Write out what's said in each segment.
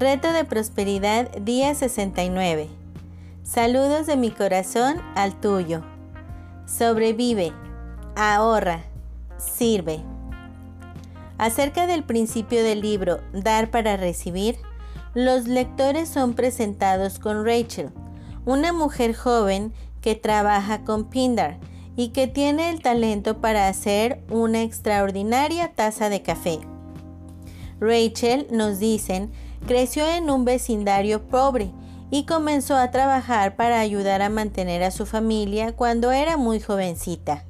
Reto de Prosperidad, día 69. Saludos de mi corazón al tuyo. Sobrevive, ahorra, sirve. Acerca del principio del libro Dar para recibir, los lectores son presentados con Rachel, una mujer joven que trabaja con Pindar y que tiene el talento para hacer una extraordinaria taza de café. Rachel, nos dicen, creció en un vecindario pobre y comenzó a trabajar para ayudar a mantener a su familia cuando era muy jovencita.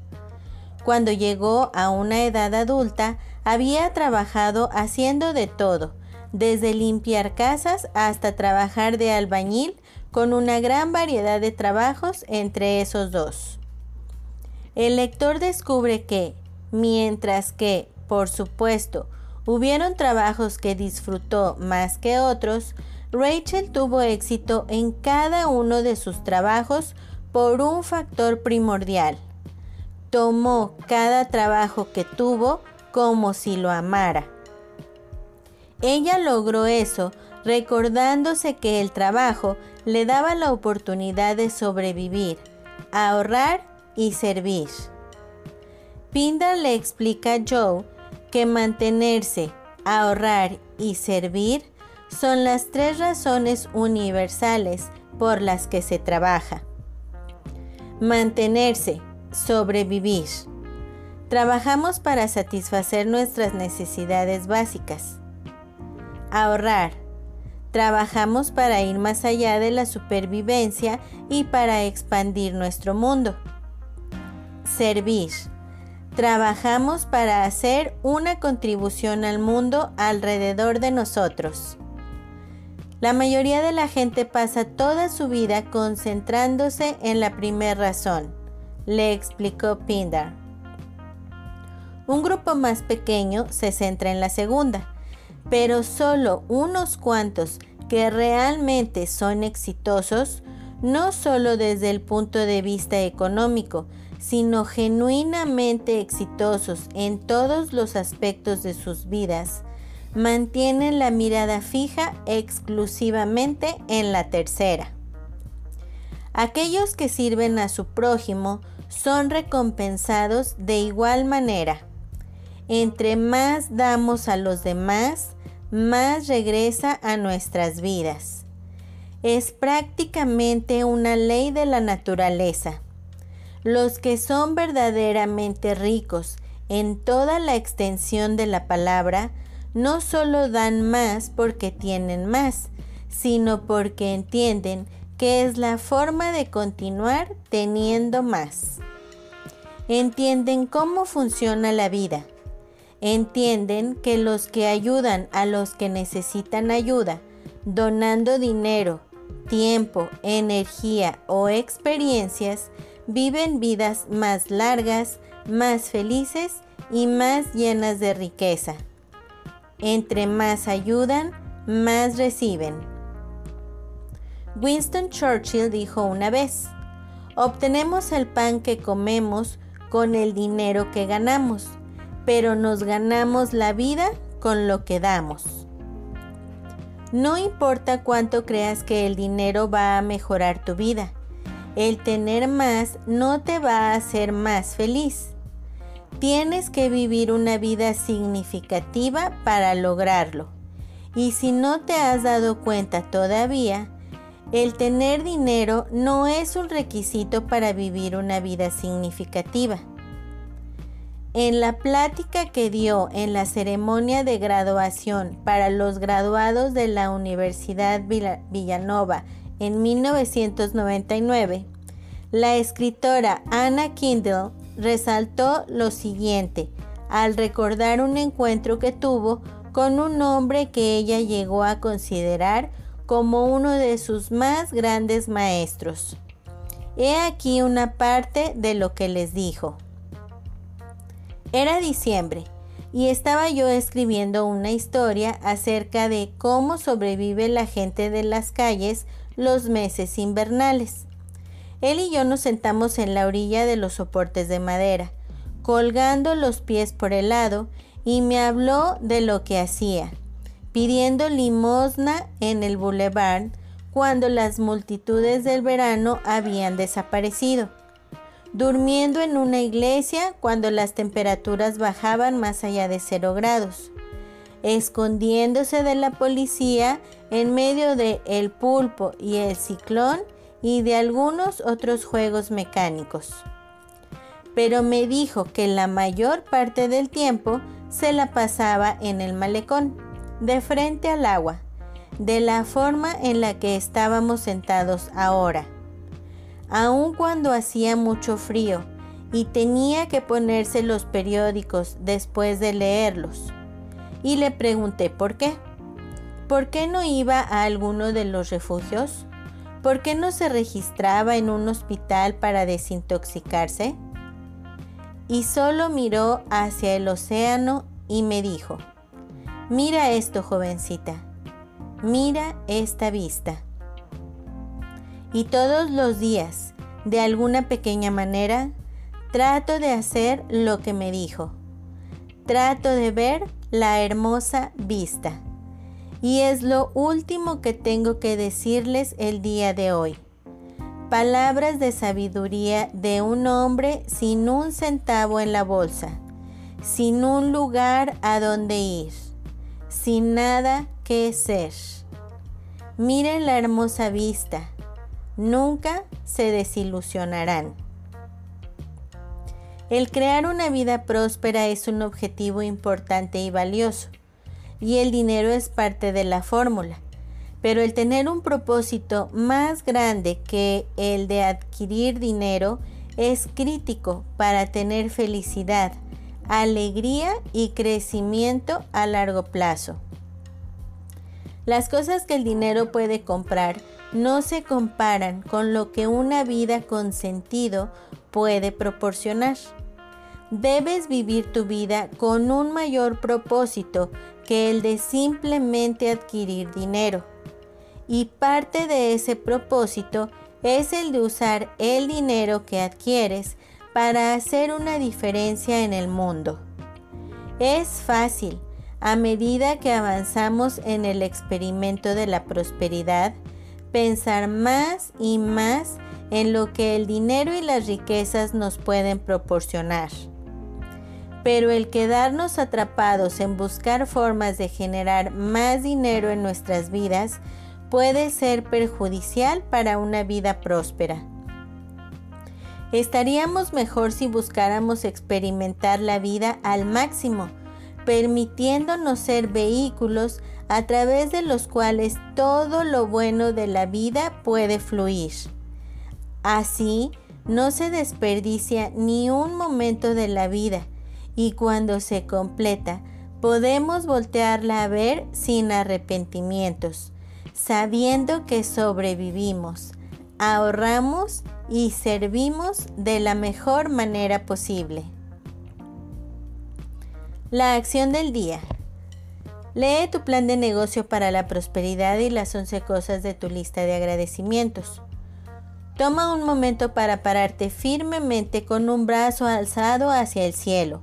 Cuando llegó a una edad adulta, había trabajado haciendo de todo, desde limpiar casas hasta trabajar de albañil, con una gran variedad de trabajos entre esos dos. El lector descubre que, mientras que, por supuesto, hubieron trabajos que disfrutó más que otros, Rachel tuvo éxito en cada uno de sus trabajos por un factor primordial. Tomó cada trabajo que tuvo como si lo amara. Ella logró eso recordándose que el trabajo le daba la oportunidad de sobrevivir, ahorrar y servir. Pindar le explica a Joe que mantenerse, ahorrar y servir son las tres razones universales por las que se trabaja. Mantenerse, sobrevivir. Trabajamos para satisfacer nuestras necesidades básicas. Ahorrar. Trabajamos para ir más allá de la supervivencia y para expandir nuestro mundo. Servir. Trabajamos para hacer una contribución al mundo alrededor de nosotros. La mayoría de la gente pasa toda su vida concentrándose en la primera razón, le explicó Pindar. Un grupo más pequeño se centra en la segunda, pero solo unos cuantos que realmente son exitosos, no solo desde el punto de vista económico, sino genuinamente exitosos en todos los aspectos de sus vidas, mantienen la mirada fija exclusivamente en la tercera. Aquellos que sirven a su prójimo son recompensados de igual manera. Entre más damos a los demás, más regresa a nuestras vidas. Es prácticamente una ley de la naturaleza. Los que son verdaderamente ricos en toda la extensión de la palabra, no solo dan más porque tienen más, sino porque entienden que es la forma de continuar teniendo más. Entienden cómo funciona la vida entienden que los que ayudan a los que necesitan ayuda, donando dinero, tiempo, energía o experiencias, viven vidas más largas, más felices y más llenas de riqueza. Entre más ayudan, más reciben. Winston Churchill dijo una vez, obtenemos el pan que comemos con el dinero que ganamos pero nos ganamos la vida con lo que damos. No importa cuánto creas que el dinero va a mejorar tu vida, el tener más no te va a hacer más feliz. Tienes que vivir una vida significativa para lograrlo. Y si no te has dado cuenta todavía, el tener dinero no es un requisito para vivir una vida significativa. En la plática que dio en la ceremonia de graduación para los graduados de la Universidad Villanova en 1999, la escritora Anna Kindle resaltó lo siguiente al recordar un encuentro que tuvo con un hombre que ella llegó a considerar como uno de sus más grandes maestros. He aquí una parte de lo que les dijo. Era diciembre y estaba yo escribiendo una historia acerca de cómo sobrevive la gente de las calles los meses invernales. Él y yo nos sentamos en la orilla de los soportes de madera, colgando los pies por el lado, y me habló de lo que hacía, pidiendo limosna en el boulevard cuando las multitudes del verano habían desaparecido, durmiendo en una iglesia cuando las temperaturas bajaban más allá de cero grados, escondiéndose de la policía en medio de el pulpo y el ciclón y de algunos otros juegos mecánicos. Pero me dijo que la mayor parte del tiempo se la pasaba en el malecón, de frente al agua, de la forma en la que estábamos sentados ahora. Aun cuando hacía mucho frío y tenía que ponerse los periódicos después de leerlos. Y le pregunté por qué. ¿Por qué no iba a alguno de los refugios? ¿Por qué no se registraba en un hospital para desintoxicarse? Y solo miró hacia el océano y me dijo, mira esto jovencita, mira esta vista. Y todos los días, de alguna pequeña manera, trato de hacer lo que me dijo. Trato de ver la hermosa vista. Y es lo último que tengo que decirles el día de hoy. Palabras de sabiduría de un hombre sin un centavo en la bolsa, sin un lugar a donde ir, sin nada que ser. Miren la hermosa vista, nunca se desilusionarán. El crear una vida próspera es un objetivo importante y valioso y el dinero es parte de la fórmula. Pero el tener un propósito más grande que el de adquirir dinero es crítico para tener felicidad, alegría y crecimiento a largo plazo. Las cosas que el dinero puede comprar no se comparan con lo que una vida con sentido puede proporcionar. Debes vivir tu vida con un mayor propósito que el de simplemente adquirir dinero. Y parte de ese propósito es el de usar el dinero que adquieres para hacer una diferencia en el mundo. Es fácil, a medida que avanzamos en el experimento de la prosperidad, pensar más y más en lo que el dinero y las riquezas nos pueden proporcionar. Pero el quedarnos atrapados en buscar formas de generar más dinero en nuestras vidas puede ser perjudicial para una vida próspera. Estaríamos mejor si buscáramos experimentar la vida al máximo, permitiéndonos ser vehículos a través de los cuales todo lo bueno de la vida puede fluir. Así, no se desperdicia ni un momento de la vida, y cuando se completa, podemos voltearla a ver sin arrepentimientos, sabiendo que sobrevivimos, ahorramos y servimos de la mejor manera posible. La acción del día. Lee tu plan de negocio para la prosperidad y las 11 cosas de tu lista de agradecimientos. Toma un momento para pararte firmemente con un brazo alzado hacia el cielo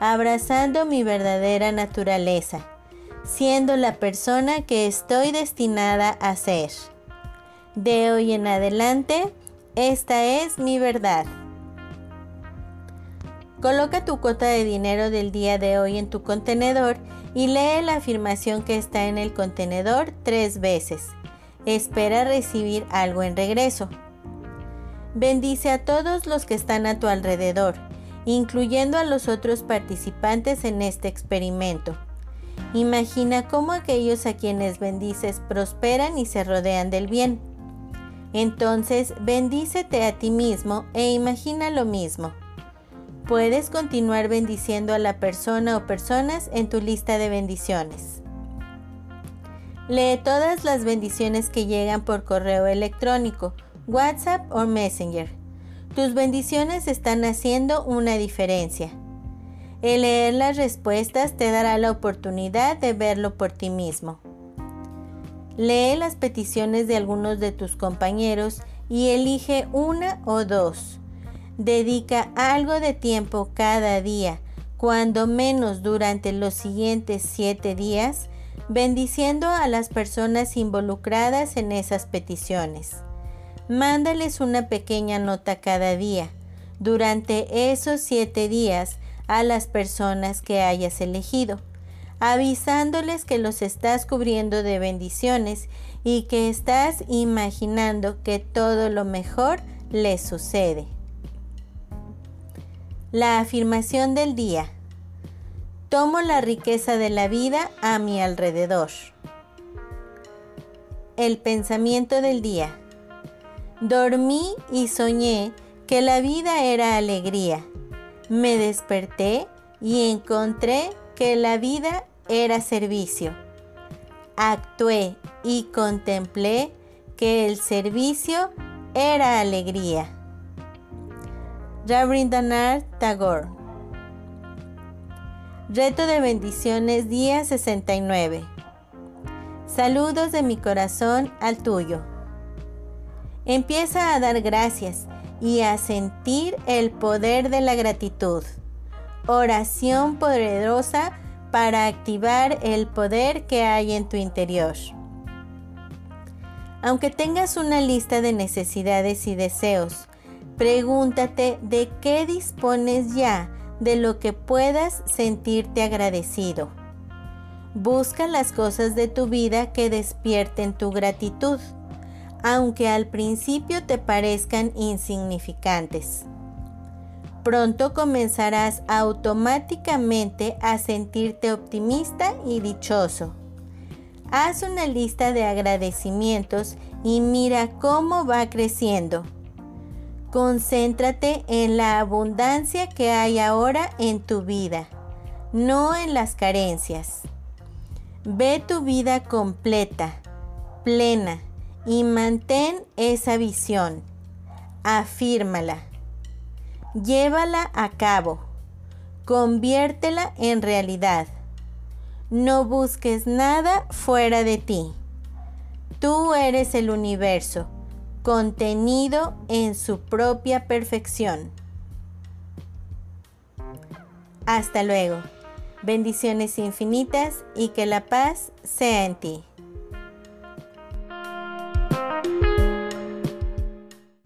abrazando mi verdadera naturaleza, siendo la persona que estoy destinada a ser. De hoy en adelante, esta es mi verdad. Coloca tu cuota de dinero del día de hoy en tu contenedor y lee la afirmación que está en el contenedor tres veces. Espera recibir algo en regreso. Bendice a todos los que están a tu alrededor incluyendo a los otros participantes en este experimento. Imagina cómo aquellos a quienes bendices prosperan y se rodean del bien. Entonces, bendícete a ti mismo e imagina lo mismo. Puedes continuar bendiciendo a la persona o personas en tu lista de bendiciones. Lee todas las bendiciones que llegan por correo electrónico, WhatsApp o Messenger. Tus bendiciones están haciendo una diferencia. El leer las respuestas te dará la oportunidad de verlo por ti mismo. Lee las peticiones de algunos de tus compañeros y elige una o dos. Dedica algo de tiempo cada día, cuando menos durante los siguientes siete días, bendiciendo a las personas involucradas en esas peticiones. Mándales una pequeña nota cada día, durante esos siete días, a las personas que hayas elegido avisándoles que los estás cubriendo de bendiciones y que estás imaginando que todo lo mejor les sucede. La afirmación del día. Tomo la riqueza de la vida a mi alrededor. El pensamiento del día. Dormí y soñé que la vida era alegría. Me desperté y encontré que la vida era servicio. Actué y contemplé que el servicio era alegría. Rabindranath Tagore Reto de bendiciones día 69 Saludos de mi corazón al tuyo. Empieza a dar gracias y a sentir el poder de la gratitud. Oración poderosa para activar el poder que hay en tu interior. Aunque tengas una lista de necesidades y deseos, pregúntate de qué dispones ya de lo que puedas sentirte agradecido. Busca las cosas de tu vida que despierten tu gratitud, aunque al principio te parezcan insignificantes. Pronto comenzarás automáticamente a sentirte optimista y dichoso. Haz una lista de agradecimientos y mira cómo va creciendo. Concéntrate en la abundancia que hay ahora en tu vida, no en las carencias. Ve tu vida completa, plena y mantén esa visión. Afírmala. Llévala a cabo. Conviértela en realidad. No busques nada fuera de ti. Tú eres el universo, contenido en su propia perfección. Hasta luego. Bendiciones infinitas y que la paz sea en ti.